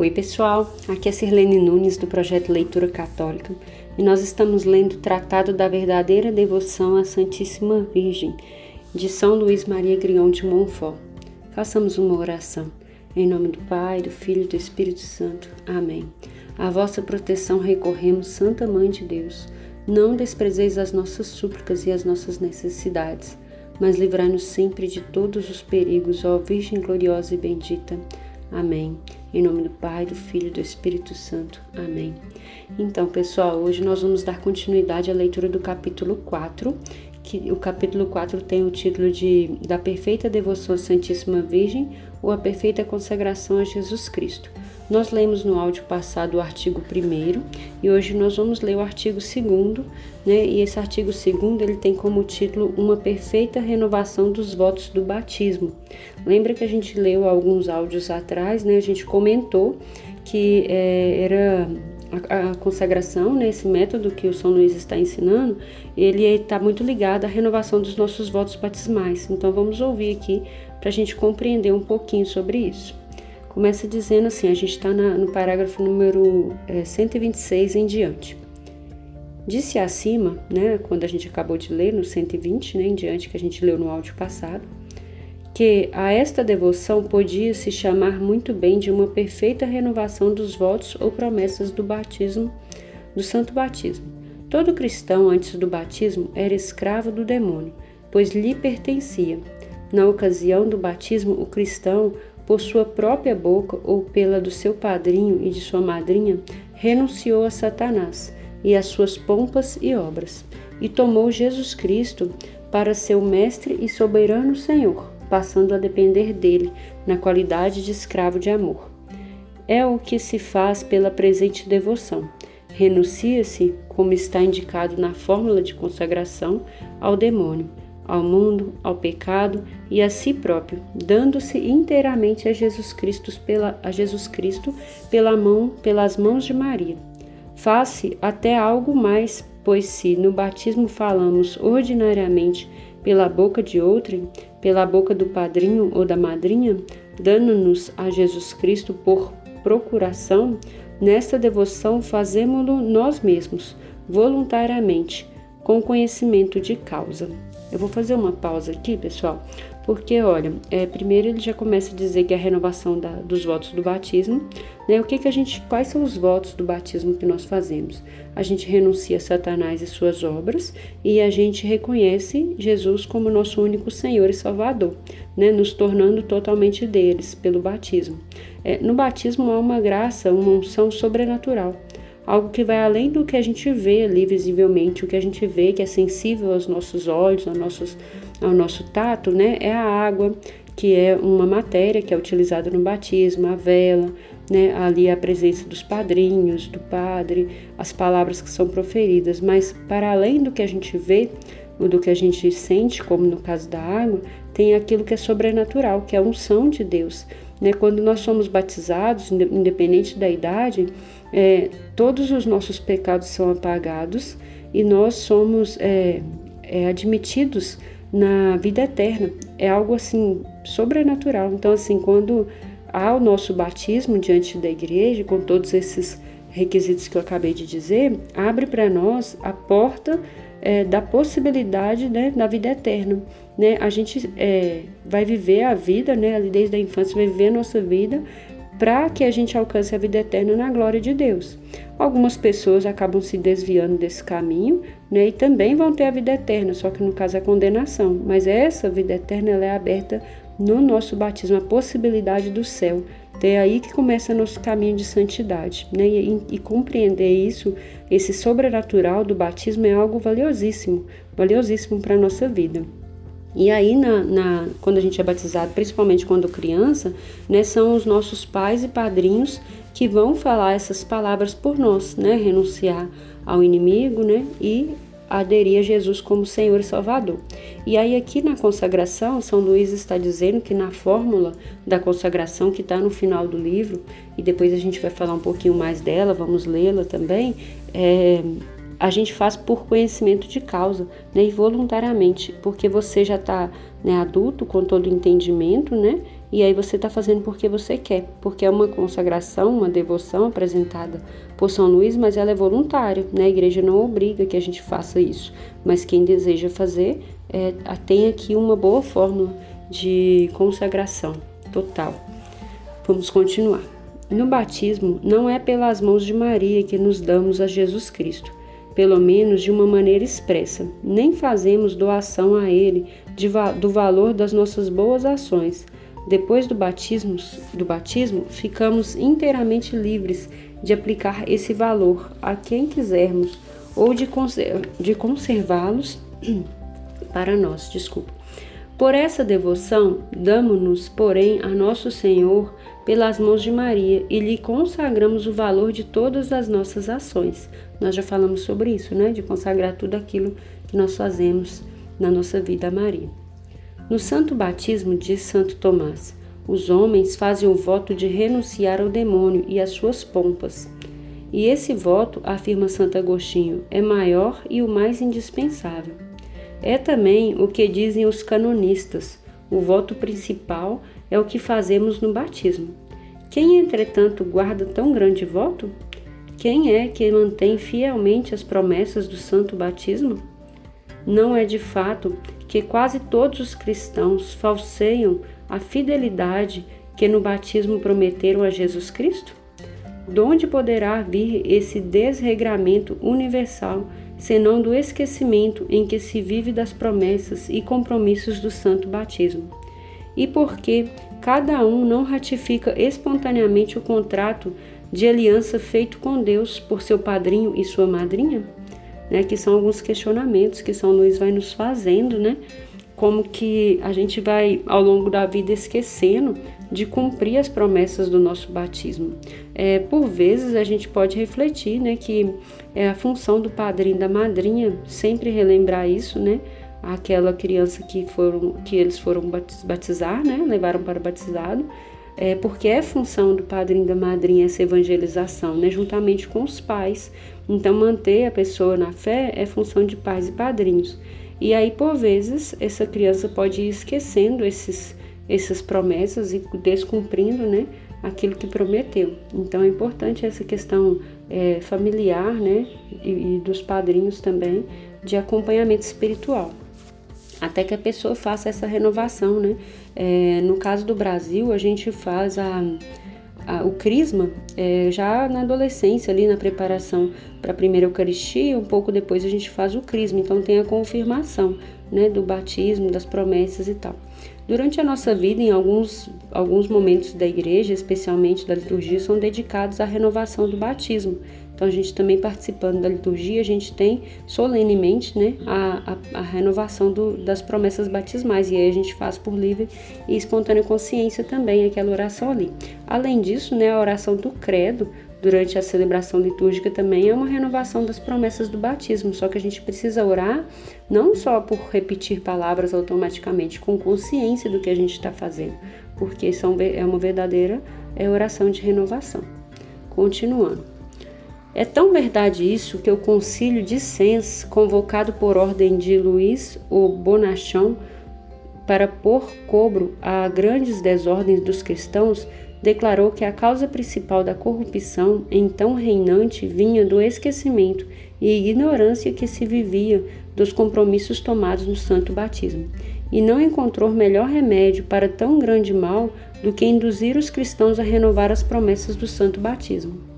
Oi, pessoal. Aqui é Sirlene Nunes do projeto Leitura Católica e nós estamos lendo o Tratado da Verdadeira Devoção à Santíssima Virgem, de São Luís Maria Grião de Montfort. Façamos uma oração. Em nome do Pai, do Filho e do Espírito Santo. Amém. A vossa proteção recorremos, Santa Mãe de Deus. Não desprezeis as nossas súplicas e as nossas necessidades, mas livrai-nos sempre de todos os perigos, ó Virgem gloriosa e bendita. Amém. Em nome do Pai, do Filho e do Espírito Santo. Amém. Então, pessoal, hoje nós vamos dar continuidade à leitura do capítulo 4, que o capítulo 4 tem o título de Da Perfeita Devoção à Santíssima Virgem ou A Perfeita Consagração a Jesus Cristo. Nós lemos no áudio passado o artigo 1 e hoje nós vamos ler o artigo 2, né? E esse artigo 2 ele tem como título Uma Perfeita Renovação dos Votos do Batismo. Lembra que a gente leu alguns áudios atrás, né? A gente comentou que é, era a, consagração, né, esse método que o São Luís está ensinando, ele está muito ligado à renovação dos nossos votos batismais. Então vamos ouvir aqui para a gente compreender um pouquinho sobre isso. Começa dizendo assim, a gente está no parágrafo número é, 126 em diante. Disse acima, né, quando a gente acabou de ler no 120, né, em diante que a gente leu no áudio passado, que a esta devoção podia se chamar muito bem de uma perfeita renovação dos votos ou promessas do batismo, do santo batismo. Todo cristão antes do batismo era escravo do demônio, pois lhe pertencia. Na ocasião do batismo, o cristão, por sua própria boca ou pela do seu padrinho e de sua madrinha, renunciou a Satanás e às suas pompas e obras, e tomou Jesus Cristo para seu mestre e soberano Senhor passando a depender dele, na qualidade de escravo de amor. É o que se faz pela presente devoção. Renuncia-se, como está indicado na fórmula de consagração, ao demônio, ao mundo, ao pecado e a si próprio, dando-se inteiramente a Jesus Cristo pela, a Jesus Cristo pela mão, pelas mãos de Maria. Faz-se até algo mais, pois se no batismo falamos ordinariamente pela boca de outrem, pela boca do padrinho ou da madrinha, dando-nos a Jesus Cristo por procuração, nesta devoção fazemo-lo nós mesmos, voluntariamente, com conhecimento de causa. Eu vou fazer uma pausa aqui, pessoal, porque olha, é, primeiro ele já começa a dizer que é a renovação da, dos votos do batismo, né? O que que a gente, quais são os votos do batismo que nós fazemos? A gente renuncia a Satanás e suas obras e a gente reconhece Jesus como nosso único Senhor e Salvador, né? Nos tornando totalmente deles pelo batismo. É, no batismo há uma graça, uma unção sobrenatural algo que vai além do que a gente vê ali visivelmente, o que a gente vê que é sensível aos nossos olhos, aos nossos ao nosso tato, né, é a água, que é uma matéria que é utilizada no batismo, a vela, né, ali a presença dos padrinhos, do padre, as palavras que são proferidas, mas para além do que a gente vê, do que a gente sente, como no caso da água, tem aquilo que é sobrenatural, que é a unção de Deus. Né? Quando nós somos batizados, independente da idade, é, todos os nossos pecados são apagados e nós somos é, é, admitidos na vida eterna. É algo assim sobrenatural. Então, assim, quando há o nosso batismo diante da igreja, com todos esses requisitos que eu acabei de dizer, abre para nós a porta é, da possibilidade né, da vida eterna. Né? A gente é, vai viver a vida, né, desde a infância, vai viver a nossa vida para que a gente alcance a vida eterna na glória de Deus. Algumas pessoas acabam se desviando desse caminho, né, e também vão ter a vida eterna, só que no caso é a condenação. Mas essa vida eterna ela é aberta no nosso batismo, a possibilidade do céu. É aí que começa nosso caminho de santidade, né? E, e, compreender isso, esse sobrenatural do batismo é algo valiosíssimo, valiosíssimo para a nossa vida. E aí, na, na, quando a gente é batizado, principalmente quando criança, né, são os nossos pais e padrinhos que vão falar essas palavras por nós, né, renunciar ao inimigo, né, e aderir a Jesus como Senhor e Salvador. E aí aqui na consagração, São Luís está dizendo que na fórmula da consagração que está no final do livro, e depois a gente vai falar um pouquinho mais dela, vamos lê-la também, é, a gente faz por conhecimento de causa, né, e voluntariamente, porque você já está né, adulto com todo o entendimento, né, e aí você está fazendo porque você quer, porque é uma consagração, uma devoção apresentada por São Luís, mas ela é voluntária, né? A igreja não obriga que a gente faça isso, mas quem deseja fazer é, tem aqui uma boa fórmula de consagração total. Vamos continuar. No batismo, não é pelas mãos de Maria que nos damos a Jesus Cristo, pelo menos de uma maneira expressa. Nem fazemos doação a Ele do valor das nossas boas ações. Depois do batismo, do batismo, ficamos inteiramente livres de aplicar esse valor a quem quisermos ou de, conser de conservá-los para nós. Desculpa. Por essa devoção, damos-nos, porém, a Nosso Senhor pelas mãos de Maria e lhe consagramos o valor de todas as nossas ações. Nós já falamos sobre isso, né? De consagrar tudo aquilo que nós fazemos na nossa vida a Maria. No santo batismo, diz Santo Tomás, os homens fazem o voto de renunciar ao demônio e às suas pompas. E esse voto, afirma Santo Agostinho, é maior e o mais indispensável. É também o que dizem os canonistas. O voto principal é o que fazemos no batismo. Quem, entretanto, guarda tão grande voto? Quem é que mantém fielmente as promessas do santo batismo? Não é de fato que quase todos os cristãos falseiam a fidelidade que no batismo prometeram a Jesus Cristo? De onde poderá vir esse desregramento universal senão do esquecimento em que se vive das promessas e compromissos do santo batismo. E porque cada um não ratifica espontaneamente o contrato de aliança feito com Deus por seu padrinho e sua madrinha? Né, que são alguns questionamentos que São Luís vai nos fazendo, né? Como que a gente vai ao longo da vida esquecendo de cumprir as promessas do nosso batismo. É, por vezes a gente pode refletir, né, que é a função do padrinho e da madrinha sempre relembrar isso, né? Aquela criança que foram que eles foram batizar, né, levaram para o batizado, é porque é função do padrinho e da madrinha essa evangelização, né, juntamente com os pais. Então manter a pessoa na fé é função de pais e padrinhos. E aí por vezes essa criança pode ir esquecendo esses essas promessas e descumprindo, né, aquilo que prometeu. Então é importante essa questão é, familiar, né, e, e dos padrinhos também de acompanhamento espiritual até que a pessoa faça essa renovação, né? É, no caso do Brasil, a gente faz a, a, o crisma é, já na adolescência, ali na preparação para a primeira Eucaristia, um pouco depois a gente faz o crisma, então tem a confirmação né, do batismo, das promessas e tal. Durante a nossa vida, em alguns, alguns momentos da igreja, especialmente da liturgia, são dedicados à renovação do batismo. Então, a gente também participando da liturgia, a gente tem solenemente né, a, a, a renovação do, das promessas batismais, e aí a gente faz por livre e espontânea consciência também aquela oração ali. Além disso, né, a oração do credo, durante a celebração litúrgica também é uma renovação das promessas do batismo, só que a gente precisa orar não só por repetir palavras automaticamente, com consciência do que a gente está fazendo, porque são, é uma verdadeira é oração de renovação. Continuando. É tão verdade isso que o Concílio de Sens, convocado por ordem de Luís o Bonachon para pôr cobro a grandes desordens dos cristãos, declarou que a causa principal da corrupção, então reinante, vinha do esquecimento e ignorância que se vivia dos compromissos tomados no santo batismo, e não encontrou melhor remédio para tão grande mal do que induzir os cristãos a renovar as promessas do santo batismo.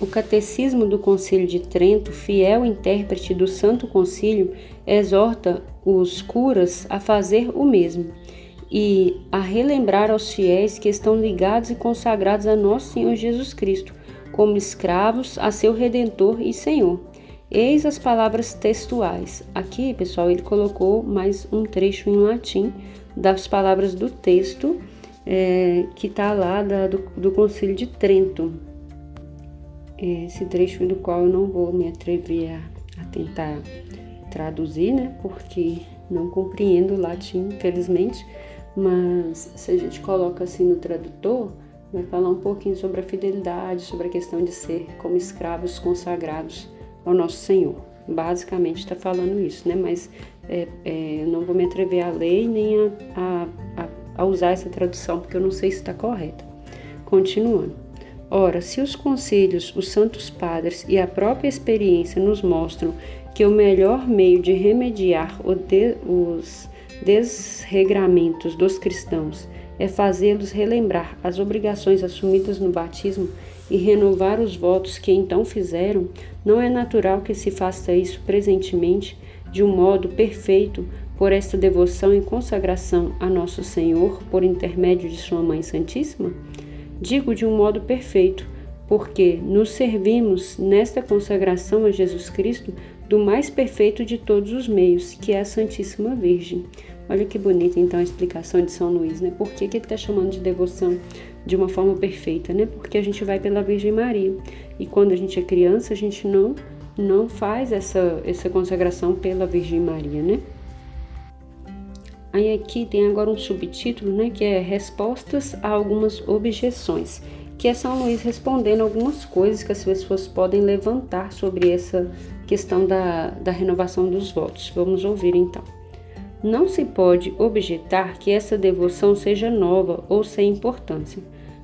O Catecismo do Concílio de Trento, fiel intérprete do Santo Concílio, exorta os curas a fazer o mesmo e a relembrar aos fiéis que estão ligados e consagrados a nosso Senhor Jesus Cristo, como escravos a seu Redentor e Senhor. Eis as palavras textuais. Aqui, pessoal, ele colocou mais um trecho em latim das palavras do texto é, que está lá da, do, do Concílio de Trento. Esse trecho do qual eu não vou me atrever a, a tentar traduzir, né? Porque não compreendo o latim, infelizmente mas se a gente coloca assim no tradutor, vai falar um pouquinho sobre a fidelidade, sobre a questão de ser como escravos consagrados ao nosso Senhor. Basicamente está falando isso, né? Mas é, é, eu não vou me atrever a ler nem a, a, a usar essa tradução, porque eu não sei se está correta. Continuando. Ora, se os conselhos, os santos padres e a própria experiência nos mostram que o melhor meio de remediar os desregramentos dos cristãos é fazê-los relembrar as obrigações assumidas no batismo e renovar os votos que então fizeram, não é natural que se faça isso presentemente de um modo perfeito por esta devoção e consagração a Nosso Senhor por intermédio de Sua Mãe Santíssima? Digo de um modo perfeito, porque nos servimos nesta consagração a Jesus Cristo do mais perfeito de todos os meios, que é a Santíssima Virgem. Olha que bonita então a explicação de São Luís, né? Por que, que ele está chamando de devoção de uma forma perfeita, né? Porque a gente vai pela Virgem Maria. E quando a gente é criança, a gente não não faz essa, essa consagração pela Virgem Maria, né? Aí aqui tem agora um subtítulo, né, que é Respostas a algumas objeções, que é São Luís respondendo algumas coisas que as pessoas podem levantar sobre essa questão da, da renovação dos votos. Vamos ouvir então. Não se pode objetar que essa devoção seja nova ou sem importância.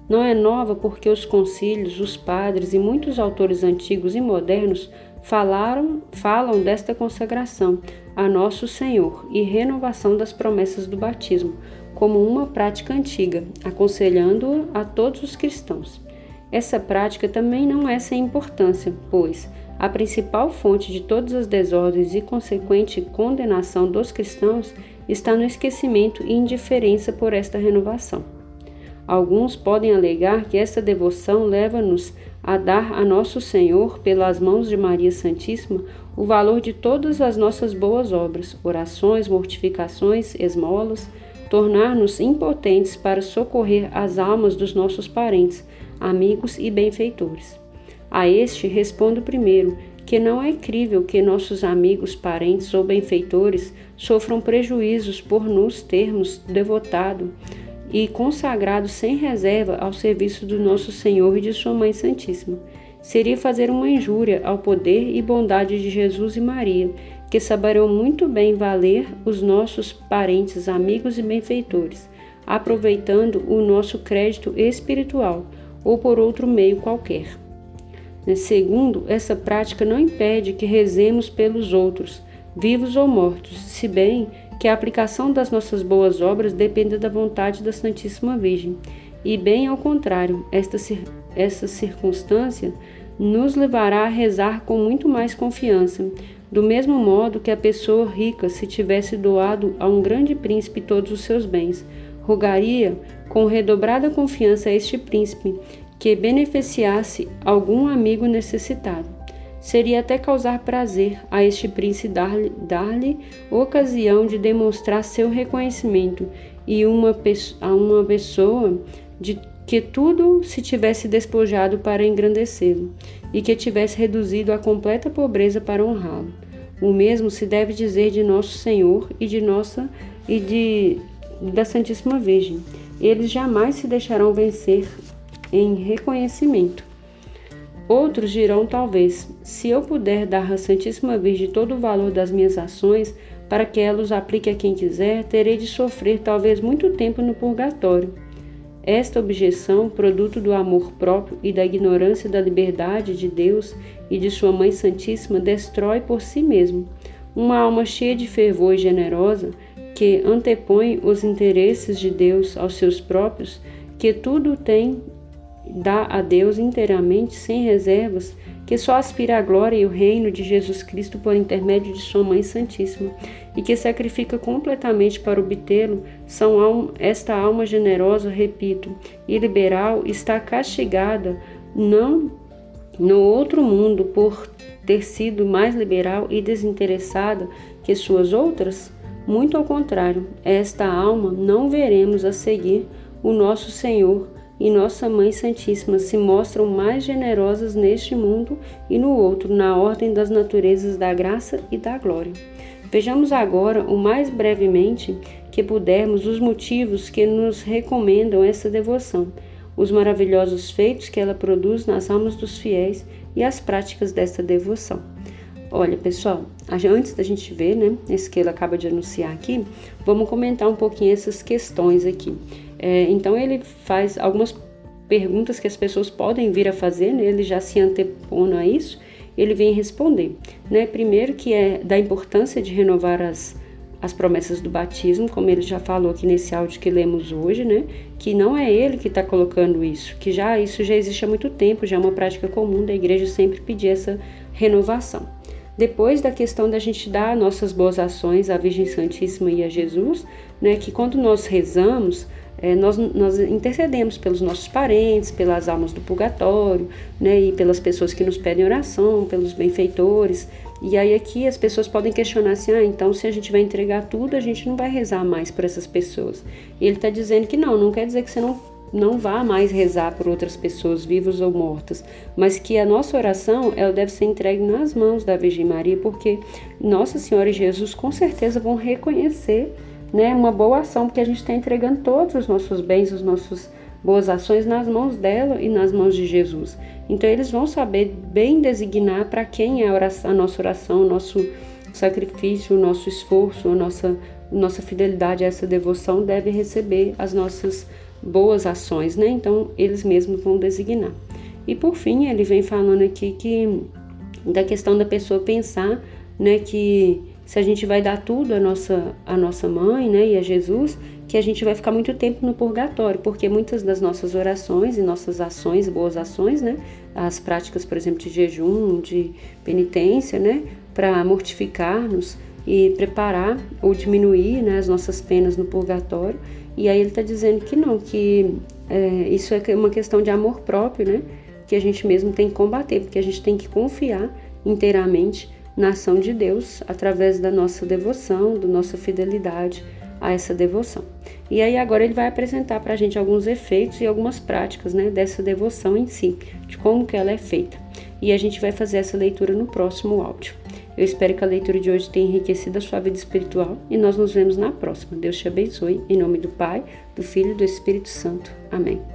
Não é nova porque os concílios, os padres e muitos autores antigos e modernos falaram, falam desta consagração a Nosso Senhor e renovação das promessas do batismo como uma prática antiga, aconselhando-a a todos os cristãos. Essa prática também não é sem importância, pois a principal fonte de todas as desordens e consequente condenação dos cristãos está no esquecimento e indiferença por esta renovação. Alguns podem alegar que esta devoção leva-nos a dar a Nosso Senhor, pelas mãos de Maria Santíssima, o valor de todas as nossas boas obras, orações, mortificações, esmolas, tornar-nos impotentes para socorrer as almas dos nossos parentes, amigos e benfeitores. A este respondo primeiro que não é crível que nossos amigos, parentes ou benfeitores sofram prejuízos por nos termos devotado e consagrado sem reserva ao serviço do nosso Senhor e de Sua Mãe Santíssima. Seria fazer uma injúria ao poder e bondade de Jesus e Maria, que saberão muito bem valer os nossos parentes, amigos e benfeitores, aproveitando o nosso crédito espiritual ou por outro meio qualquer. Segundo, essa prática não impede que rezemos pelos outros, vivos ou mortos, se bem que a aplicação das nossas boas obras depende da vontade da Santíssima Virgem. E bem ao contrário, esta, essa circunstância nos levará a rezar com muito mais confiança, do mesmo modo que a pessoa rica, se tivesse doado a um grande príncipe todos os seus bens, rogaria com redobrada confiança a este príncipe que beneficiasse algum amigo necessitado. Seria até causar prazer a este príncipe dar-lhe dar ocasião de demonstrar seu reconhecimento e uma, a uma pessoa de que tudo se tivesse despojado para engrandecê-lo e que tivesse reduzido a completa pobreza para honrá-lo. O mesmo se deve dizer de nosso Senhor e de nossa e de da Santíssima Virgem. Eles jamais se deixarão vencer em reconhecimento. Outros dirão, talvez, se eu puder dar à Santíssima Virgem todo o valor das minhas ações, para que ela os aplique a quem quiser, terei de sofrer talvez muito tempo no purgatório. Esta objeção, produto do amor próprio e da ignorância da liberdade de Deus e de Sua Mãe Santíssima, destrói por si mesmo. Uma alma cheia de fervor e generosa, que antepõe os interesses de Deus aos seus próprios, que tudo tem dá a Deus inteiramente, sem reservas, que só aspira à glória e o reino de Jesus Cristo por intermédio de Sua Mãe Santíssima, e que sacrifica completamente para obtê-lo, são esta alma generosa, repito, e liberal está castigada não no outro mundo por ter sido mais liberal e desinteressada que suas outras? Muito ao contrário, esta alma não veremos a seguir o nosso Senhor e Nossa Mãe Santíssima se mostram mais generosas neste mundo e no outro, na ordem das naturezas da graça e da glória. Vejamos agora, o mais brevemente que pudermos, os motivos que nos recomendam essa devoção, os maravilhosos feitos que ela produz nas almas dos fiéis e as práticas desta devoção. Olha, pessoal, antes da gente ver, né, esse que ele acaba de anunciar aqui, vamos comentar um pouquinho essas questões aqui. É, então, ele faz algumas perguntas que as pessoas podem vir a fazer, né, ele já se antepõe a isso, ele vem responder. Né? Primeiro, que é da importância de renovar as, as promessas do batismo, como ele já falou aqui nesse áudio que lemos hoje, né? Que não é ele que está colocando isso, que já isso já existe há muito tempo, já é uma prática comum da igreja sempre pedir essa renovação. Depois da questão da gente dar nossas boas ações à Virgem Santíssima e a Jesus, né, que quando nós rezamos, é, nós, nós intercedemos pelos nossos parentes, pelas almas do purgatório, né, e pelas pessoas que nos pedem oração, pelos benfeitores. E aí aqui as pessoas podem questionar assim, ah, então se a gente vai entregar tudo, a gente não vai rezar mais por essas pessoas. E ele está dizendo que não, não quer dizer que você não não vá mais rezar por outras pessoas vivas ou mortas, mas que a nossa oração ela deve ser entregue nas mãos da Virgem Maria, porque Nossa Senhora e Jesus com certeza vão reconhecer, né, uma boa ação, porque a gente está entregando todos os nossos bens, os nossos boas ações nas mãos dela e nas mãos de Jesus. Então eles vão saber bem designar para quem é a, oração, a nossa oração, o nosso sacrifício, o nosso esforço, a nossa nossa fidelidade a essa devoção deve receber as nossas boas ações, né? Então eles mesmos vão designar. E por fim, ele vem falando aqui que da questão da pessoa pensar, né, que se a gente vai dar tudo à nossa, à nossa mãe, né, e a Jesus, que a gente vai ficar muito tempo no purgatório, porque muitas das nossas orações e nossas ações, boas ações, né, as práticas, por exemplo, de jejum, de penitência, né, para mortificar-nos e preparar ou diminuir, né, as nossas penas no purgatório, e aí ele está dizendo que não, que é, isso é uma questão de amor próprio, né? Que a gente mesmo tem que combater, porque a gente tem que confiar inteiramente na ação de Deus através da nossa devoção, da nossa fidelidade a essa devoção. E aí agora ele vai apresentar para a gente alguns efeitos e algumas práticas né, dessa devoção em si, de como que ela é feita. E a gente vai fazer essa leitura no próximo áudio. Eu espero que a leitura de hoje tenha enriquecido a sua vida espiritual e nós nos vemos na próxima. Deus te abençoe. Em nome do Pai, do Filho e do Espírito Santo. Amém.